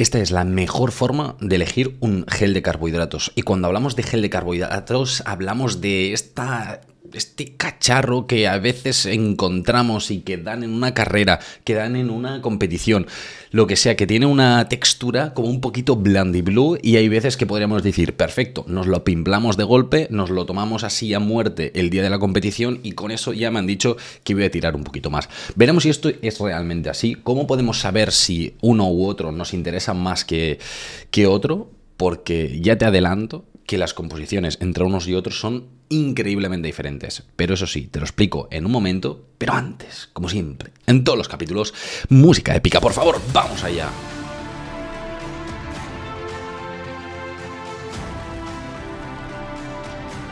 Esta es la mejor forma de elegir un gel de carbohidratos. Y cuando hablamos de gel de carbohidratos, hablamos de esta este cacharro que a veces encontramos y que dan en una carrera, que dan en una competición, lo que sea, que tiene una textura como un poquito blandy blue y hay veces que podríamos decir, perfecto, nos lo pimplamos de golpe, nos lo tomamos así a muerte el día de la competición y con eso ya me han dicho que voy a tirar un poquito más. Veremos si esto es realmente así, cómo podemos saber si uno u otro nos interesa más que, que otro, porque ya te adelanto que las composiciones entre unos y otros son increíblemente diferentes. Pero eso sí, te lo explico en un momento, pero antes, como siempre, en todos los capítulos, música épica, por favor, vamos allá.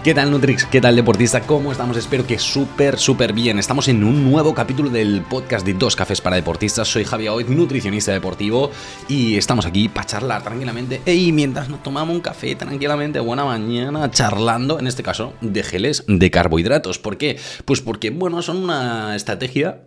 ¿Qué tal Nutrix? ¿Qué tal deportista? ¿Cómo estamos? Espero que súper, súper bien. Estamos en un nuevo capítulo del podcast de Dos Cafés para Deportistas. Soy Javier Hoy, nutricionista deportivo, y estamos aquí para charlar tranquilamente. Y mientras nos tomamos un café tranquilamente, buena mañana, charlando, en este caso, de geles de carbohidratos. ¿Por qué? Pues porque, bueno, son una estrategia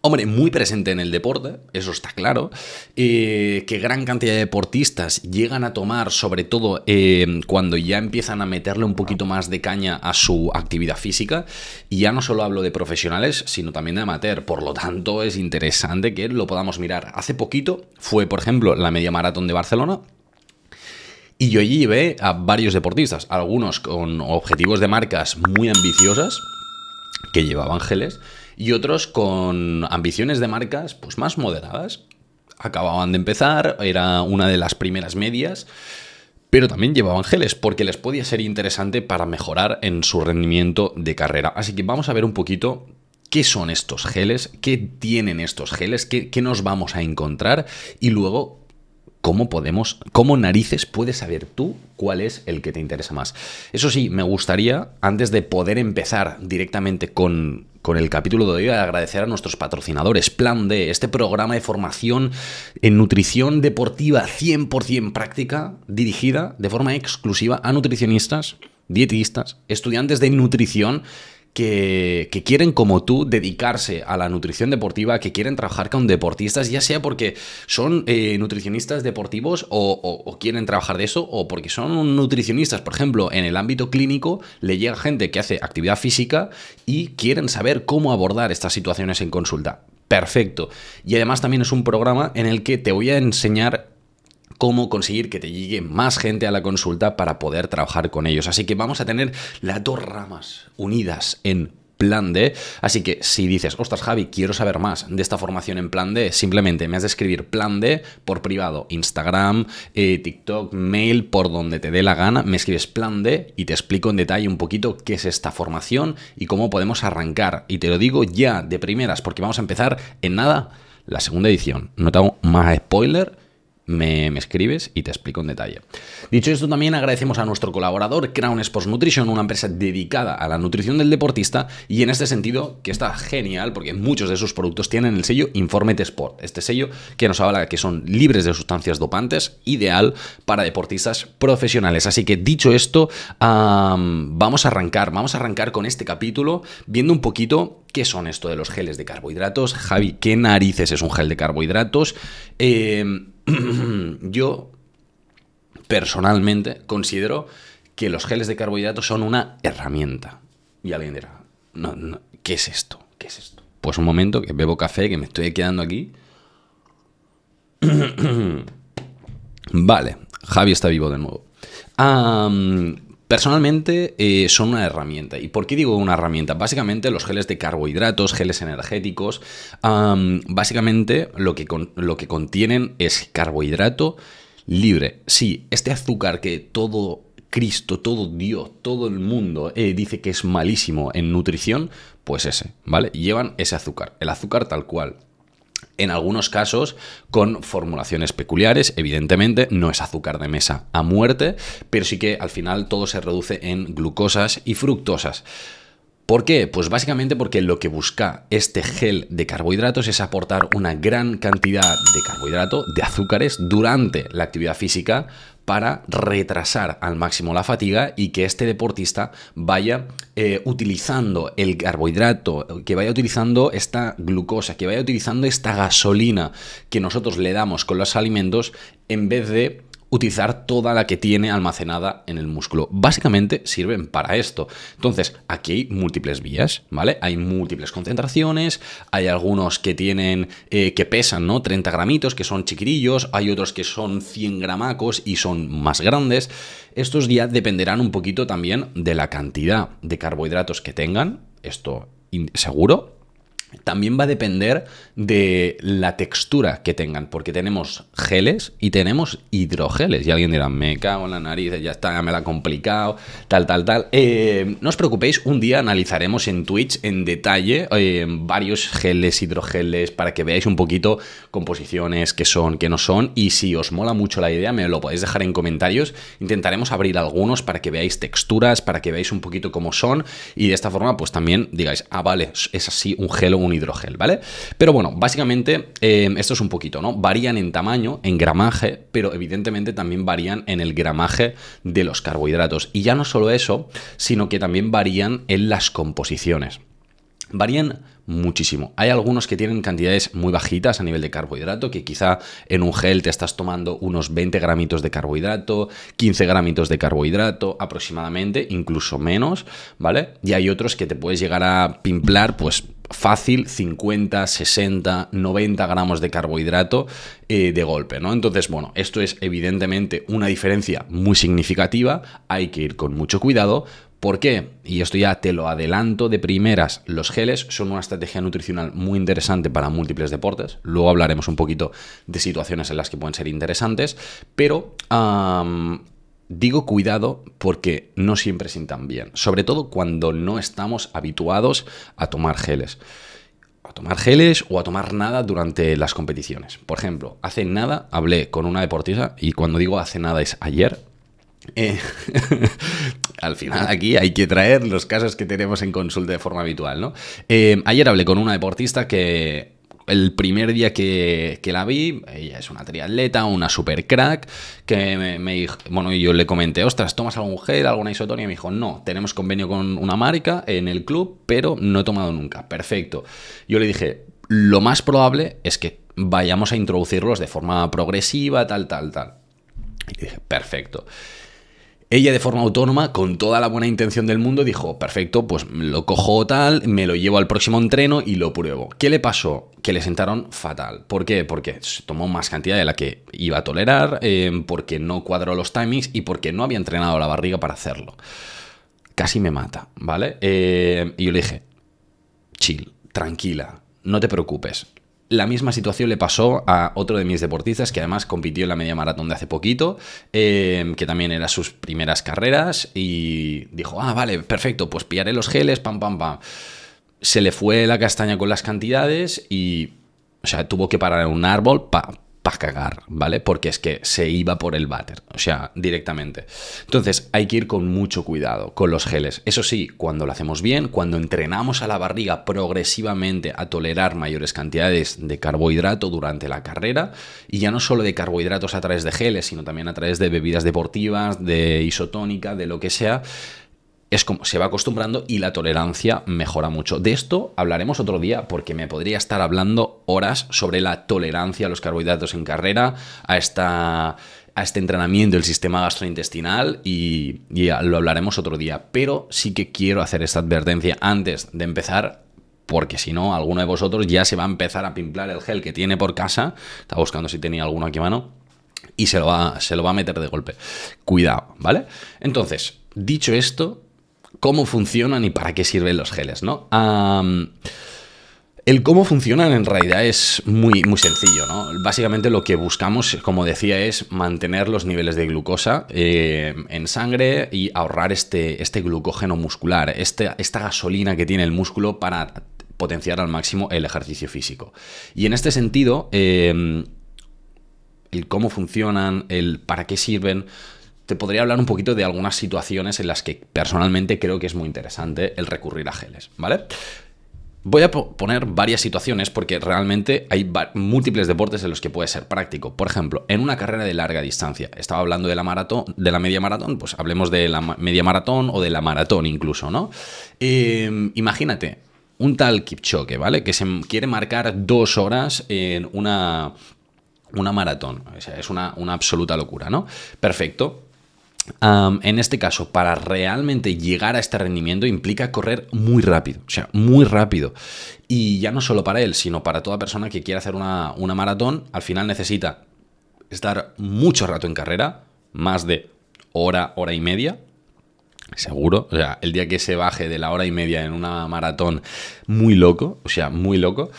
Hombre, muy presente en el deporte, eso está claro, eh, que gran cantidad de deportistas llegan a tomar, sobre todo eh, cuando ya empiezan a meterle un poquito más de caña a su actividad física, y ya no solo hablo de profesionales, sino también de amateur, por lo tanto es interesante que lo podamos mirar. Hace poquito fue, por ejemplo, la media maratón de Barcelona, y yo allí llevé a varios deportistas, algunos con objetivos de marcas muy ambiciosas, que llevaban geles, y otros con ambiciones de marcas pues más moderadas. Acababan de empezar, era una de las primeras medias, pero también llevaban geles porque les podía ser interesante para mejorar en su rendimiento de carrera. Así que vamos a ver un poquito qué son estos geles, qué tienen estos geles, qué, qué nos vamos a encontrar y luego ¿Cómo podemos, cómo narices puedes saber tú cuál es el que te interesa más? Eso sí, me gustaría, antes de poder empezar directamente con, con el capítulo de hoy, agradecer a nuestros patrocinadores. Plan D, este programa de formación en nutrición deportiva 100% práctica, dirigida de forma exclusiva a nutricionistas, dietistas, estudiantes de nutrición que, quieren, como tú, dedicarse a la nutrición deportiva, que quieren trabajar con deportistas, ya sea porque son eh, nutricionistas deportivos o, quieren trabajar de eso, o porque son nutricionistas, por ejemplo, en el ámbito clínico, le llega gente que hace actividad física y quieren saber cómo abordar estas situaciones en consulta. Perfecto. Y además también es un programa en el que te voy a enseñar cómo conseguir que te llegue más gente a la consulta para poder trabajar con ellos. Así que vamos a tener las dos ramas unidas en plan D. Así que si dices, ostras Javi, quiero saber más de esta formación en plan D, simplemente me has de escribir plan D por privado, Instagram, eh, TikTok, mail, por donde te dé la gana, me escribes plan D y te explico en detalle un poquito qué es esta formación y cómo podemos arrancar. Y te lo digo ya de primeras porque vamos a empezar en nada la segunda edición. No te hago más spoiler me, escribes y te explico en detalle. Dicho esto, también agradecemos a nuestro colaborador Crown Sports Nutrition, una empresa dedicada a la nutrición del deportista y en este sentido que está genial porque muchos de sus productos tienen el sello Informete Sport, este sello que nos habla que son libres de sustancias dopantes, ideal para deportistas profesionales. Así que dicho esto, vamos a arrancar, vamos a arrancar con este capítulo viendo un poquito ¿Qué son esto de los geles de carbohidratos? Javi, ¿qué narices es un gel de carbohidratos? Eh, yo personalmente considero que los geles de carbohidratos son una herramienta. Y alguien dirá, no, ¿qué es esto? ¿Qué es esto? Pues un momento que bebo café, que me estoy quedando aquí. vale, Javi está vivo de nuevo. Personalmente eh, son una herramienta. ¿Y por qué digo una herramienta? Básicamente los geles de carbohidratos, geles energéticos, básicamente lo que, lo que contienen es carbohidrato libre. Sí, este azúcar que todo Cristo, todo Dios, todo el mundo eh, dice que es malísimo en nutrición, pues ese, ¿vale? Llevan ese azúcar, el azúcar tal cual en algunos casos con formulaciones peculiares. Evidentemente no es azúcar de mesa a muerte, pero sí que al final todo se reduce en glucosas y fructosas. ¿Por qué? Pues básicamente porque lo que busca este gel de carbohidratos es aportar una gran cantidad de carbohidrato, de azúcares, durante la actividad física para retrasar al máximo la fatiga y que este deportista vaya eh, utilizando el carbohidrato, que vaya utilizando esta glucosa, que vaya utilizando esta gasolina que nosotros le damos con los alimentos en vez de utilizar toda la que tiene almacenada en el músculo. Básicamente sirven para esto. Entonces, aquí hay múltiples vías, ¿vale? Hay múltiples concentraciones, hay algunos que tienen, eh, que pesan, ¿no? 30 gramitos, que son chiquirillos, hay otros que son 100 gramacos y son más grandes. Estos ya dependerán un poquito también de la cantidad de carbohidratos que tengan, esto seguro, también va a depender de la textura que tengan, porque tenemos geles y tenemos hidrogeles. Y alguien dirá, me cago en la nariz, ya está, me la ha complicado, tal, tal, tal. Eh, no os preocupéis, un día analizaremos en Twitch en detalle eh, varios geles, hidrogeles, para que veáis un poquito composiciones, qué son, qué no son. Y si os mola mucho la idea, me lo podéis dejar en comentarios. Intentaremos abrir algunos para que veáis texturas, para que veáis un poquito cómo son. Y de esta forma, pues también digáis, ah, vale, es así un gel un hidrogel, ¿vale? Pero bueno, básicamente eh, esto es un poquito, ¿no? Varían en tamaño, en gramaje, pero evidentemente también varían en el gramaje de los carbohidratos. Y ya no solo eso, sino que también varían en las composiciones. Varían muchísimo. Hay algunos que tienen cantidades muy bajitas a nivel de carbohidrato, que quizá en un gel te estás tomando unos 20 gramitos de carbohidrato, 15 gramitos de carbohidrato aproximadamente, incluso menos, ¿vale? Y hay otros que te puedes llegar a pimplar, pues fácil 50, 60, 90 gramos de carbohidrato eh, de golpe, ¿no? Entonces, bueno, esto es evidentemente una diferencia muy significativa, hay que ir con mucho cuidado. ¿Por qué? Y esto ya te lo adelanto de primeras, los geles son una estrategia nutricional muy interesante para múltiples deportes, luego hablaremos un poquito de situaciones en las que pueden ser interesantes, pero... Digo cuidado porque no siempre sientan bien, sobre todo cuando no estamos habituados a tomar geles. A tomar geles o a tomar nada durante las competiciones. Por ejemplo, hace nada hablé con una deportista y cuando digo hace nada es ayer. Eh, al final aquí hay que traer los casos que tenemos en consulta de forma habitual, ¿no? Eh, ayer hablé con una deportista que el primer día que, la vi, ella es una triatleta, una super crack, que me, dijo, bueno, yo le comenté, ostras, ¿tomas algún gel, alguna isotonia? Y me dijo, no, tenemos convenio con una marca en el club, pero no he tomado nunca. Perfecto. Yo le dije, lo más probable es que vayamos a introducirlos de forma progresiva, tal, tal, tal. Y dije, perfecto. Ella de forma autónoma, con toda la buena intención del mundo, dijo, perfecto, pues lo cojo tal, me lo llevo al próximo entreno y lo pruebo. ¿Qué le pasó? Que le sentaron fatal. ¿Por qué? Porque tomó más cantidad de la que iba a tolerar, eh, porque no cuadró los timings y porque no había entrenado la barriga para hacerlo. Casi me mata, ¿vale? Eh, y yo le dije, chill, tranquila, no te preocupes. La misma situación le pasó a otro de mis deportistas que además compitió en la media maratón de hace poquito, eh, que también era sus primeras carreras y dijo, ah, vale, perfecto, pues pillaré los geles, pam, pam, pam. Se le fue la castaña con las cantidades y, o sea, tuvo que parar en un árbol para cagar, ¿vale? Porque es que se iba por el váter, o sea, directamente. Entonces, hay que ir con mucho cuidado con los geles. Eso sí, cuando lo hacemos bien, cuando entrenamos a la barriga progresivamente a tolerar mayores cantidades de carbohidrato durante la carrera, y ya no solo de carbohidratos a través de geles, sino también a través de bebidas deportivas, de isotónica, de lo que sea, es como se va acostumbrando y la tolerancia mejora mucho. De esto hablaremos otro día porque me podría estar hablando horas sobre la tolerancia a los carbohidratos en carrera, a esta a este entrenamiento del sistema gastrointestinal y, lo hablaremos otro día. Pero sí que quiero hacer esta advertencia antes de empezar porque si no, alguno de vosotros ya se va a empezar a pimplar el gel que tiene por casa. Está buscando si tenía alguno aquí a mano. Y se lo, va, se lo va a meter de golpe. Cuidado, ¿vale? Entonces, dicho esto, cómo funcionan y para qué sirven los geles, ¿no? el cómo funcionan en realidad es muy, muy sencillo, ¿no? Básicamente lo que buscamos, como decía, es mantener los niveles de glucosa eh, en sangre y ahorrar este, este glucógeno muscular, este, esta gasolina que tiene el músculo para potenciar al máximo el ejercicio físico. Y en este sentido, em, el cómo funcionan, el para qué sirven, te podría hablar un poquito de algunas situaciones en las que personalmente creo que es muy interesante el recurrir a geles, ¿vale? Voy a poner varias situaciones porque realmente hay múltiples deportes en los que puede ser práctico. Por ejemplo, en una carrera de larga distancia. Estaba hablando de la maratón, de la media maratón, pues hablemos de la media maratón o de la maratón incluso, ¿no? Em, imagínate, un tal Kipchoge, ¿vale? Que se quiere marcar dos horas en una, una maratón. O sea, es una, una absoluta locura, ¿no? Perfecto en este caso, para realmente llegar a este rendimiento implica correr muy rápido, o sea, muy rápido. Y ya no solo para él, sino para toda persona que quiera hacer una, maratón, al final necesita estar mucho rato en carrera, más de hora, hora y media, Seguro, o sea, el día que se baje de la hora y media en una maratón muy loco, o sea, muy loco,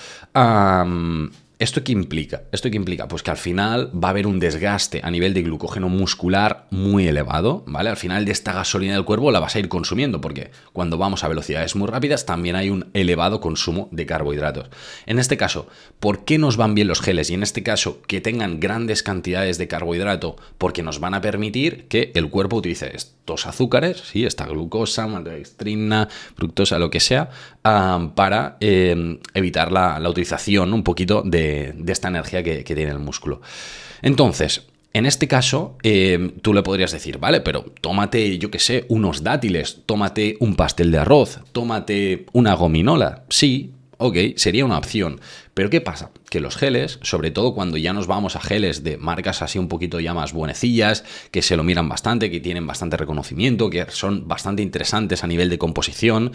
¿Esto qué implica? ¿Esto qué implica? Pues que al final va a haber un desgaste a nivel de glucógeno muscular muy elevado, ¿vale? Al final de esta gasolina del cuerpo la vas a ir consumiendo, porque cuando vamos a velocidades muy rápidas también hay un elevado consumo de carbohidratos. En este caso, ¿por qué nos van bien los geles? Y en este caso, que tengan grandes cantidades de carbohidrato, porque nos van a permitir que el cuerpo utilice estos azúcares, ¿sí? esta glucosa, maltodextrina, fructosa, lo que sea, para em, evitar la utilización un poquito de de, esta energía que, tiene el músculo. Entonces, en este caso, eh, tú le podrías decir, vale, pero tómate, yo qué sé, unos dátiles, tómate un pastel de arroz, tómate una gominola. Sí, ok, sería una opción. Pero ¿qué pasa? Que los geles, sobre todo cuando ya nos vamos a geles de marcas así un poquito ya más buenecillas, que se lo miran bastante, que tienen bastante reconocimiento, que son bastante interesantes a nivel de composición,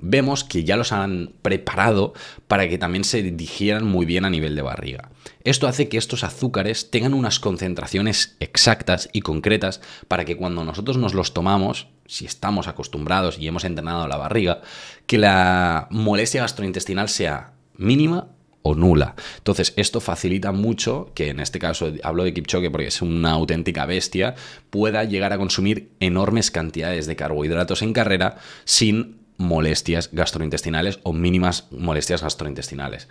vemos que ya los han preparado para que también se digieran muy bien a nivel de barriga. Esto hace que estos azúcares tengan unas concentraciones exactas y concretas para que cuando nosotros nos los tomamos, si estamos acostumbrados y hemos entrenado la barriga, que la molestia gastrointestinal sea mínima o nula. Entonces, esto facilita mucho que en este caso hablo de Kipchoge porque es una auténtica bestia, pueda llegar a consumir enormes cantidades de carbohidratos en carrera sin molestias gastrointestinales o mínimas molestias gastrointestinales.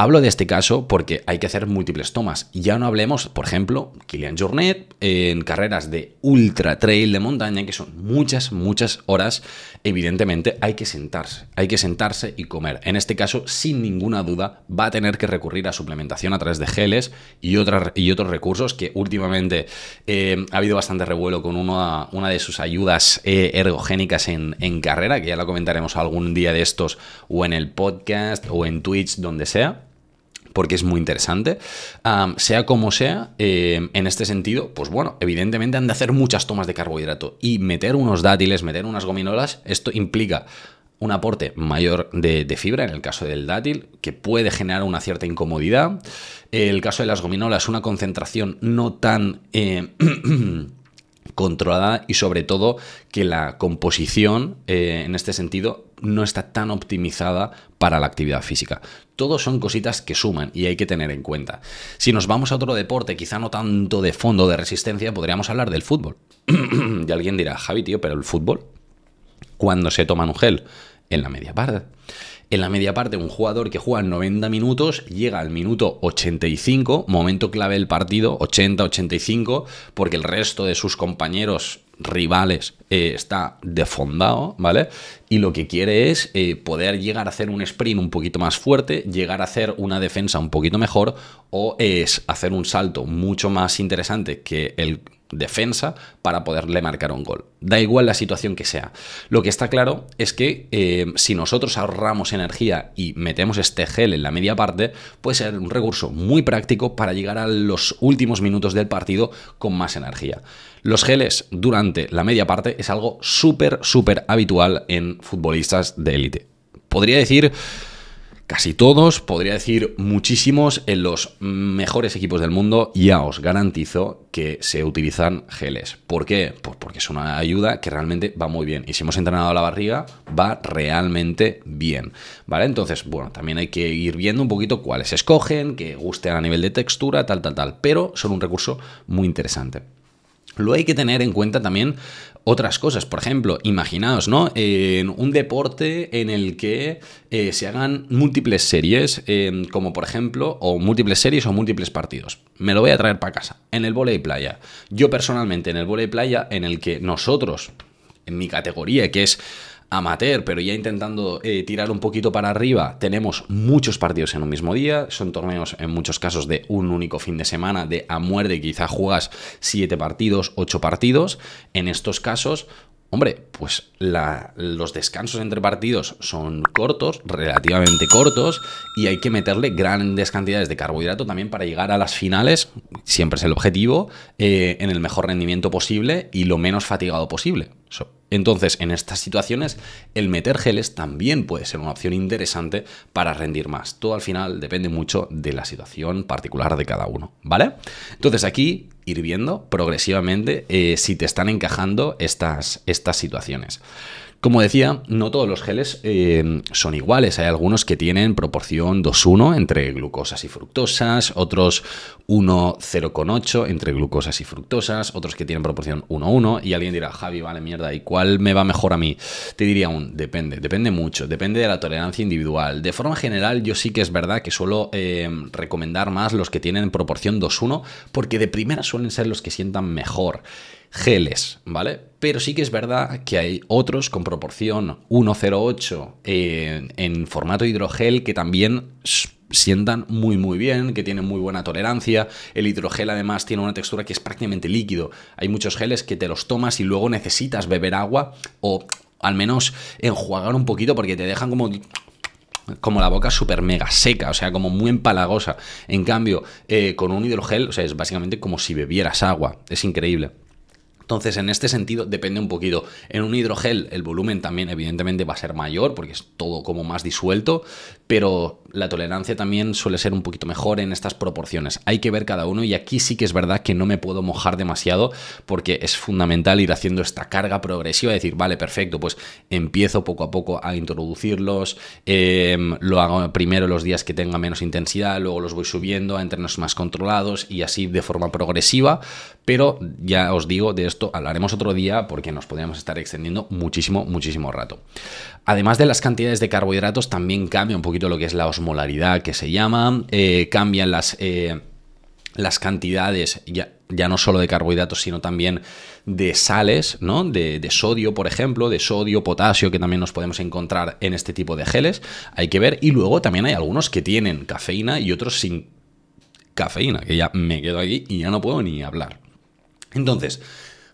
Hablo de este caso porque hay que hacer múltiples tomas. Ya no hablemos, por ejemplo, Kilian Jornet en carreras de ultra trail de montaña, que son muchas, muchas horas. Evidentemente hay que sentarse, hay que sentarse y comer. En este caso, sin ninguna duda, va a tener que recurrir a suplementación a través de geles y, y otros recursos que últimamente eh, ha habido bastante revuelo con una de sus ayudas eh, ergogénicas en, en carrera, que ya la comentaremos algún día de estos o en el podcast o en Twitch, donde sea porque es muy interesante. sea como sea, eh, en este sentido, pues bueno, evidentemente han de hacer muchas tomas de carbohidrato y meter unos dátiles, meter unas gominolas, esto implica un aporte mayor de, fibra, en el caso del dátil, que puede generar una cierta incomodidad. El caso de las gominolas, una concentración no tan... Eh, controlada y sobre todo que la composición eh, en este sentido no está tan optimizada para la actividad física. Todos son cositas que suman y hay que tener en cuenta. Si nos vamos a otro deporte, quizá no tanto de fondo de resistencia, podríamos hablar del fútbol. y alguien dirá, Javi, tío, pero el fútbol, ¿cuándo se toma un gel? En la media parte. En la media parte, un jugador que juega 90 minutos llega al minuto 85, momento clave del partido, 80-85, porque el resto de sus compañeros rivales eh, está defondado, ¿vale? Y lo que quiere es eh, poder llegar a hacer un sprint un poquito más fuerte, llegar a hacer una defensa un poquito mejor o es hacer un salto mucho más interesante que el defensa para poderle marcar un gol. Da igual la situación que sea. Lo que está claro es que eh, si nosotros ahorramos energía y metemos este gel en la media parte, puede ser un recurso muy práctico para llegar a los últimos minutos del partido con más energía. Los geles durante la media parte es algo súper, súper habitual en futbolistas de élite. Podría decir casi todos, podría decir muchísimos, en los mejores equipos del mundo, ya os garantizo que se utilizan geles. ¿Por qué? Pues porque es una ayuda que realmente va muy bien. Y si hemos entrenado la barriga, va realmente bien. ¿Vale? Entonces, bueno, también hay que ir viendo un poquito cuáles escogen, que gusten a nivel de textura, tal, tal, tal. Pero son un recurso muy interesante. Lo hay que tener en cuenta también otras cosas. Por ejemplo, imaginaos, ¿no? En un deporte en el que eh, se hagan múltiples series, em, como por ejemplo, o múltiples series o múltiples partidos. Me lo voy a traer para casa. En el volei playa. Yo personalmente, en el volei playa, en el que nosotros, en mi categoría, que es amateur, pero ya intentando eh, tirar un poquito para arriba, tenemos muchos partidos en un mismo día, son torneos en muchos casos de un único fin de semana, de a muerte, quizá juegas siete partidos, ocho partidos, en estos casos Hombre, pues los descansos entre partidos son cortos, relativamente cortos, y hay que meterle grandes cantidades de carbohidrato también para llegar a las finales, siempre es el objetivo, eh, en el mejor rendimiento posible y lo menos fatigado posible. Entonces, en estas situaciones, el meter geles también puede ser una opción interesante para rendir más. Todo al final depende mucho de la situación particular de cada uno, ¿vale? Entonces aquí ir viendo progresivamente eh, si te están encajando estas, estas situaciones. Como decía, no todos los geles eh, son iguales. Hay algunos que tienen proporción 2-1 entre glucosas y fructosas, otros 1-0,8 entre glucosas y fructosas, otros que tienen proporción 1-1. Y alguien dirá, Javi, vale, mierda, ¿y cuál me va mejor a mí? Te diría un, depende, depende mucho, depende de la tolerancia individual. De forma general, yo sí que es verdad que suelo eh, recomendar más los que tienen proporción 2-1, porque de primera suelen ser los que sientan mejor geles, ¿vale? Pero sí que es verdad que hay otros con proporción 1,08 en, en formato hidrogel que también sientan muy muy bien, que tienen muy buena tolerancia. El hidrogel además tiene una textura que es prácticamente líquido. Hay muchos geles que te los tomas y luego necesitas beber agua o al menos enjuagar un poquito porque te dejan como como la boca súper mega seca, o sea, como muy empalagosa. En cambio, eh, con un hidrogel, o sea, es básicamente como si bebieras agua. Es increíble. Entonces, en este sentido, depende un poquito. En un hidrogel, el volumen también, evidentemente, va a ser mayor porque es todo como más disuelto, pero la tolerancia también suele ser un poquito mejor en estas proporciones. Hay que ver cada uno y aquí sí que es verdad que no me puedo mojar demasiado porque es fundamental ir haciendo esta carga progresiva, decir, vale, perfecto, pues empiezo poco a poco a introducirlos, em, lo hago primero los días que tenga menos intensidad, luego los voy subiendo a entrenos más controlados y así de forma progresiva, pero ya os digo, de esto hablaremos otro día porque nos podríamos estar extendiendo muchísimo, muchísimo rato. Además de las cantidades de carbohidratos, también cambia un poquito lo que es la osmolaridad que se llama, eh, cambian las, eh, las cantidades, ya, ya, no solo de carbohidratos, sino también de sales, ¿no? De, de, sodio, por ejemplo, de sodio, potasio, que también nos podemos encontrar en este tipo de geles. Hay que ver. Y luego también hay algunos que tienen cafeína y otros sin cafeína, que ya me quedo aquí y ya no puedo ni hablar. Entonces,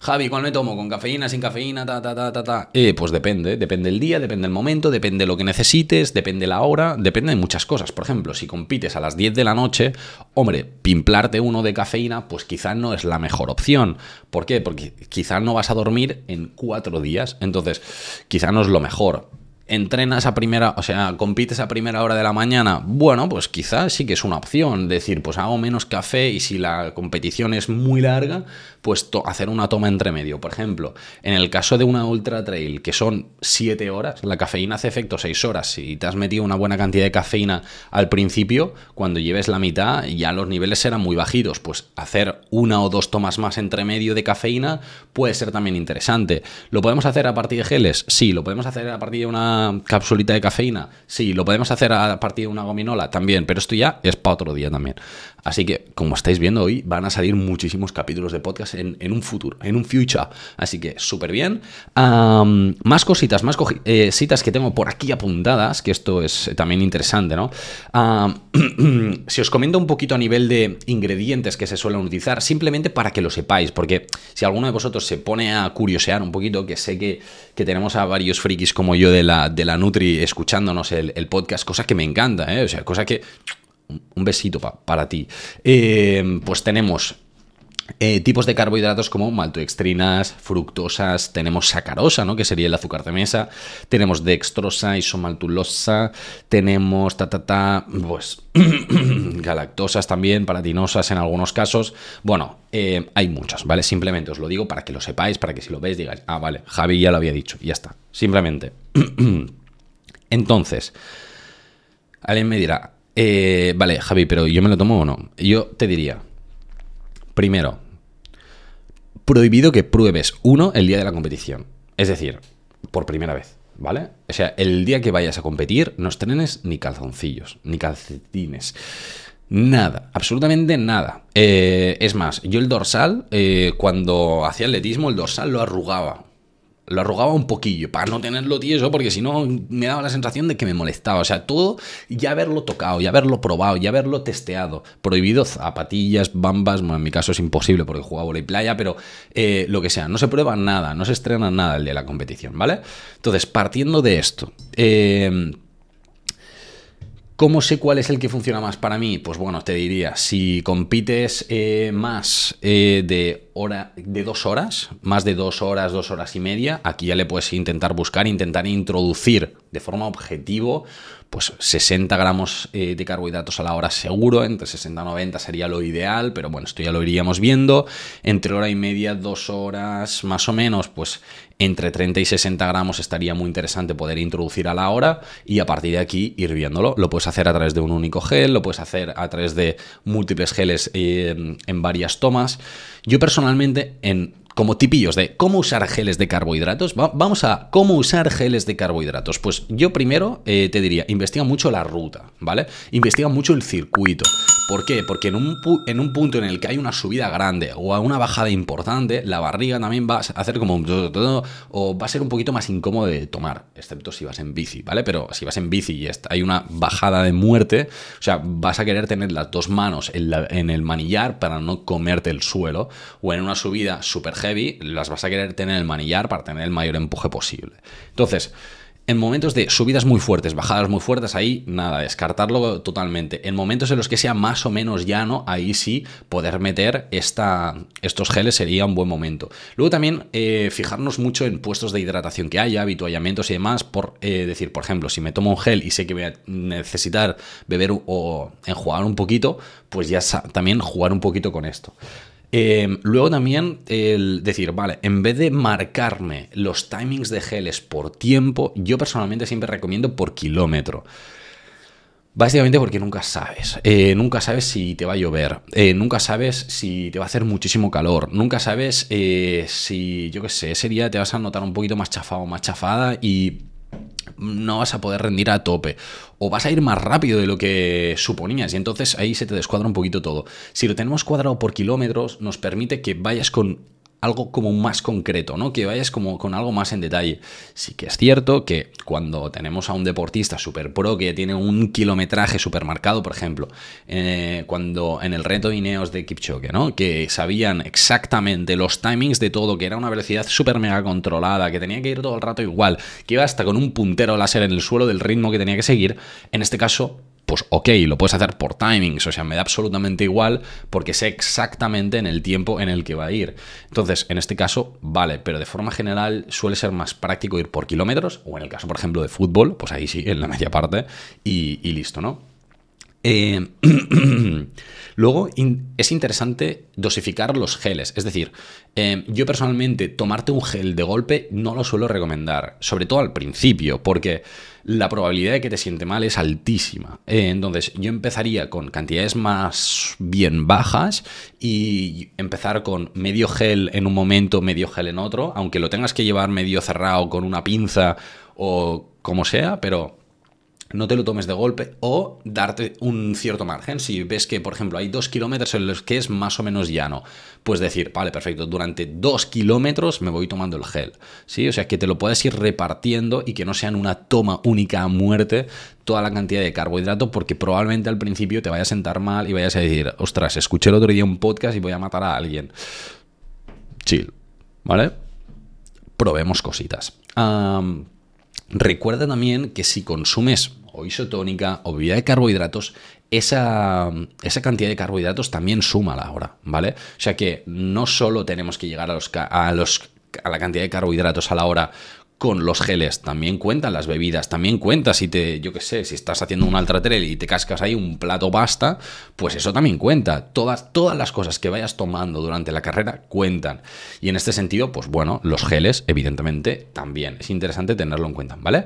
Javi, ¿cuál me tomo? ¿Con cafeína, sin cafeína? Ta, ta, ta, ta, ta. Eh, pues depende, depende el día, depende el momento, depende lo que necesites, depende la hora, depende de muchas cosas. Por ejemplo, si compites a las 10 de la noche, hombre, pimplarte uno de cafeína, pues quizás no es la mejor opción. ¿Por qué? Porque quizás no vas a dormir en cuatro días, entonces quizás no es lo mejor entrenas a primera, o sea, compites a primera hora de la mañana, bueno, pues quizás sí que es una opción, decir, pues hago menos café y si la competición es muy larga, pues hacer una toma entre medio. Por ejemplo, en el caso de una ultra trail, que son 7 horas, la cafeína hace efecto 6 horas. Si te has metido una buena cantidad de cafeína al principio, cuando lleves la mitad, ya los niveles serán muy bajitos. Pues hacer una o dos tomas más entre medio de cafeína puede ser también interesante. ¿Lo podemos hacer a partir de geles? Sí. ¿Lo podemos hacer a partir de una capsulita de cafeína? Sí. ¿Lo podemos hacer a partir de una gominola? También. Pero esto ya es para otro día también. Así que, como estáis viendo hoy, van a salir muchísimos capítulos de podcast en, un futuro, en un future. Así que súper bien. más cositas, más eh, citas que tengo por aquí apuntadas, que esto es también interesante, ¿no? si os comento un poquito a nivel de ingredientes que se suelen utilizar, simplemente para que lo sepáis, porque si alguno de vosotros se pone a curiosear un poquito, que sé que, tenemos a varios frikis como yo de la, de la Nutri escuchándonos el, el podcast, cosa que me encanta, ¿eh? O sea, cosa que un besito para ti. Eh, pues tenemos eh, tipos de carbohidratos como maltodextrinas, fructosas, tenemos sacarosa, ¿no? que sería el azúcar de mesa, tenemos dextrosa, isomaltulosa, tenemos ta, ta, ta, pues galactosas también, paratinosas en algunos casos. Bueno, eh, hay muchas, ¿vale? Simplemente os lo digo para que lo sepáis, para que si lo veis digáis, ah, vale, Javi ya lo había dicho, y ya está. Simplemente. Entonces, alguien me dirá, eh, vale, Javi, pero ¿yo me lo tomo o no? Yo te diría, primero, prohibido que pruebes uno el día de la competición. Es decir, por primera vez, ¿vale? O sea, el día que vayas a competir, no estrenes ni calzoncillos, ni calcetines. Nada, absolutamente nada. Eh, es más, yo el dorsal, eh, cuando hacía atletismo, el dorsal lo arrugaba lo arrugaba un poquillo para no tenerlo tieso, porque si no me daba la sensación de que me molestaba. O sea, todo ya haberlo tocado, ya haberlo probado, ya haberlo testeado. Prohibido zapatillas, bambas, bueno, en mi caso es imposible porque jugaba y playa, pero eh, lo que sea, no se prueba nada, no se estrena nada el de la competición, ¿vale? Entonces, partiendo de esto, eh, ¿Cómo sé cuál es el que funciona más para mí? Pues bueno, te diría, si compites eh, más eh, de, hora, de dos horas, más de dos horas, dos horas y media, aquí ya le puedes intentar buscar, intentar introducir de forma objetivo pues 60 gramos eh, de carbohidratos a la hora seguro, entre 60 y 90 sería lo ideal, pero bueno, esto ya lo iríamos viendo. Entre hora y media, dos horas más o menos, pues entre 30 y 60 gramos estaría muy interesante poder introducir a la hora y a partir de aquí ir viéndolo. Lo puedes hacer a través de un único gel, lo puedes hacer a través de múltiples geles eh, en varias tomas. Yo personalmente en como tipillos de cómo usar geles de carbohidratos. vamos a cómo usar geles de carbohidratos. Pues yo primero eh, te diría, investiga mucho la ruta, ¿vale? Investiga mucho el circuito. ¿Por qué? Porque en un, en un punto en el que hay una subida grande o una bajada importante, la barriga también va a hacer como un... o va a ser un poquito más incómodo de tomar, excepto si vas en bici, ¿vale? Pero si vas en bici y hay una bajada de muerte, o sea, vas a querer tener las dos manos en, en el manillar para no comerte el suelo, o en una subida super las vas a querer tener en el manillar para tener el mayor empuje posible. Entonces, en momentos de subidas muy fuertes, bajadas muy fuertes, ahí nada, descartarlo totalmente. En momentos en los que sea más o menos llano, ahí sí poder meter esta, estos geles sería un buen momento. Luego también eh, fijarnos mucho en puestos de hidratación que haya, habituallamientos y demás, por eh, decir, por ejemplo, si me tomo un gel y sé que voy a necesitar beber o enjuagar un poquito, pues ya también jugar un poquito con esto. Em, luego también el decir, vale, en vez de marcarme los timings de geles por tiempo, yo personalmente siempre recomiendo por kilómetro. Básicamente porque nunca sabes. Eh, nunca sabes si te va a llover. Eh, nunca sabes si te va a hacer muchísimo calor. Nunca sabes eh, si, yo qué sé, ese día te vas a notar un poquito más chafado o más chafada y no vas a poder rendir a tope o vas a ir más rápido de lo que suponías y entonces ahí se te descuadra un poquito todo. Si lo tenemos cuadrado por kilómetros nos permite que vayas con algo como más concreto, ¿no? Que vayas como con algo más en detalle. Sí que es cierto que cuando tenemos a un deportista super pro que tiene un kilometraje super marcado, por ejemplo, eh, cuando en el reto Ineos de Kipchoge, ¿no? Que sabían exactamente los timings de todo, que era una velocidad súper mega controlada, que tenía que ir todo el rato igual, que iba hasta con un puntero láser en el suelo del ritmo que tenía que seguir, en este caso pues ok, lo puedes hacer por timings, o sea, me da absolutamente igual porque sé exactamente en el tiempo en el que va a ir. Entonces, en este caso, vale, pero de forma general suele ser más práctico ir por kilómetros, o en el caso, por ejemplo, de fútbol, pues ahí sí, en la media parte, y, listo, ¿no? Eh, luego es interesante dosificar los geles. Es decir, eh, yo personalmente tomarte un gel de golpe no lo suelo recomendar, sobre todo al principio, porque la probabilidad de que te siente mal es altísima. Eh, entonces, yo empezaría con cantidades más bien bajas y empezar con medio gel en un momento, medio gel en otro, aunque lo tengas que llevar medio cerrado con una pinza o como sea, pero no te lo tomes de golpe o darte un cierto margen. Si ves que, por ejemplo, hay dos kilómetros en los que es más o menos llano, pues decir, vale, perfecto, durante dos kilómetros me voy tomando el gel. ¿sí? O sea, que te lo puedes ir repartiendo y que no sea en una toma única a muerte toda la cantidad de carbohidrato, porque probablemente al principio te vaya a sentar mal y vayas a decir, ostras, escuché el otro día un podcast y voy a matar a alguien. Chill, ¿vale? Probemos cositas. Recuerda también que si consumes o isotónica o bebida de carbohidratos, esa, esa, cantidad de carbohidratos también suma la hora, ¿vale? O sea que no solo tenemos que llegar a, los, a, los, a la cantidad de carbohidratos a la hora con los geles, también cuentan las bebidas, también cuenta si te, yo qué sé, si estás haciendo un trail y te cascas ahí un plato pasta, pues eso también cuenta. Todas, todas las cosas que vayas tomando durante la carrera cuentan. Y en este sentido, pues bueno, los geles, evidentemente, también. Es interesante tenerlo en cuenta, ¿vale?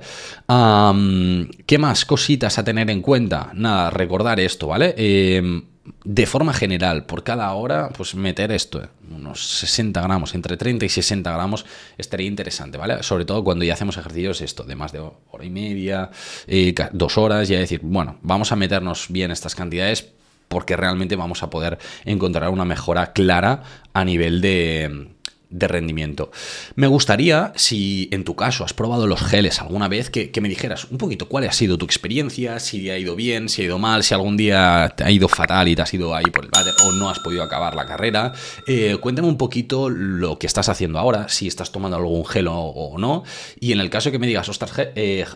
¿Qué más cositas a tener en cuenta? Nada, recordar esto, ¿vale? Eh, de forma general, por cada hora, pues meter esto, unos 60 gramos, entre 30 y 60 gramos, estaría interesante, ¿vale? Sobre todo cuando ya hacemos ejercicios, esto, de más de hora y media, eh, dos horas, ya decir, bueno, vamos a meternos bien estas cantidades porque realmente vamos a poder encontrar una mejora clara a nivel de de rendimiento. Me gustaría, si en tu caso has probado los geles alguna vez, que, me dijeras un poquito cuál ha sido tu experiencia, si ha ido bien, si ha ido mal, si algún día te ha ido fatal y te has ido ahí por el váter o no has podido acabar la carrera. Eh, cuéntame un poquito lo que estás haciendo ahora, si estás tomando algún gel o, no. Y en el caso que me digas, ostras, eh,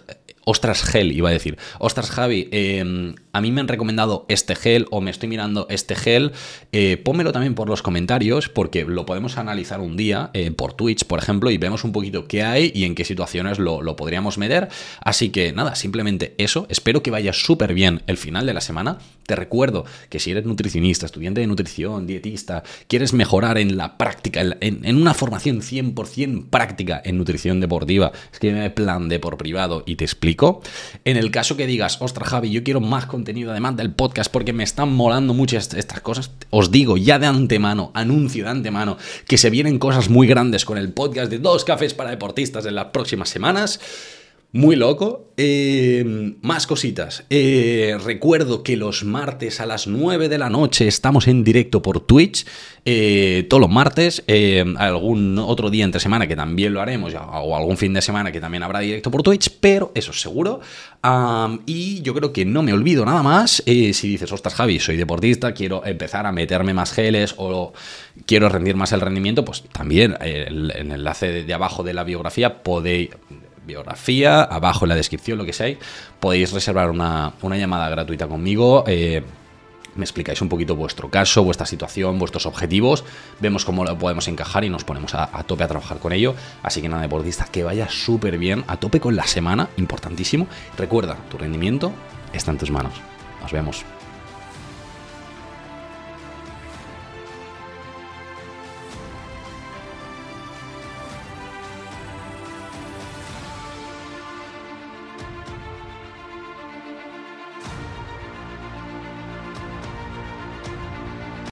ostras gel, iba a decir, ostras Javi, em, a mí me han recomendado este gel o me estoy mirando este gel, eh, pónmelo también por los comentarios porque lo podemos analizar un día eh, por Twitch, por ejemplo, y vemos un poquito qué hay y en qué situaciones lo, lo podríamos meter. Así que nada, simplemente eso, espero que vaya súper bien el final de la semana. Te recuerdo que si eres nutricionista, estudiante de nutrición, dietista, quieres mejorar en la práctica, en, una formación 100% práctica en nutrición deportiva, escríbeme plan de por privado y te explico. En el caso que digas, ostras Javi, yo quiero más contenido además del podcast porque me están molando muchas estas cosas, os digo ya de antemano, anuncio de antemano, que se vienen cosas muy grandes con el podcast de dos cafés para deportistas en las próximas semanas. Muy loco. Eh, más cositas. Eh, recuerdo que los martes a las 9 de la noche estamos en directo por Twitch. Eh, todos los martes. algún otro día entre semana que también lo haremos. O algún fin de semana que también habrá directo por Twitch. Pero eso es seguro. y yo creo que no me olvido nada más. si dices, ostras, Javi, soy deportista, quiero empezar a meterme más geles o quiero rendir más el rendimiento, pues también el, el enlace de abajo de la biografía podéis biografía, abajo en la descripción, lo que sea, podéis reservar una, llamada gratuita conmigo. Eh, me explicáis un poquito vuestro caso, vuestra situación, vuestros objetivos, vemos cómo lo podemos encajar y nos ponemos a, a tope a trabajar con ello. Así que nada, deportista, que vaya súper bien, a tope con la semana, importantísimo. Recuerda, tu rendimiento está en tus manos. Nos vemos.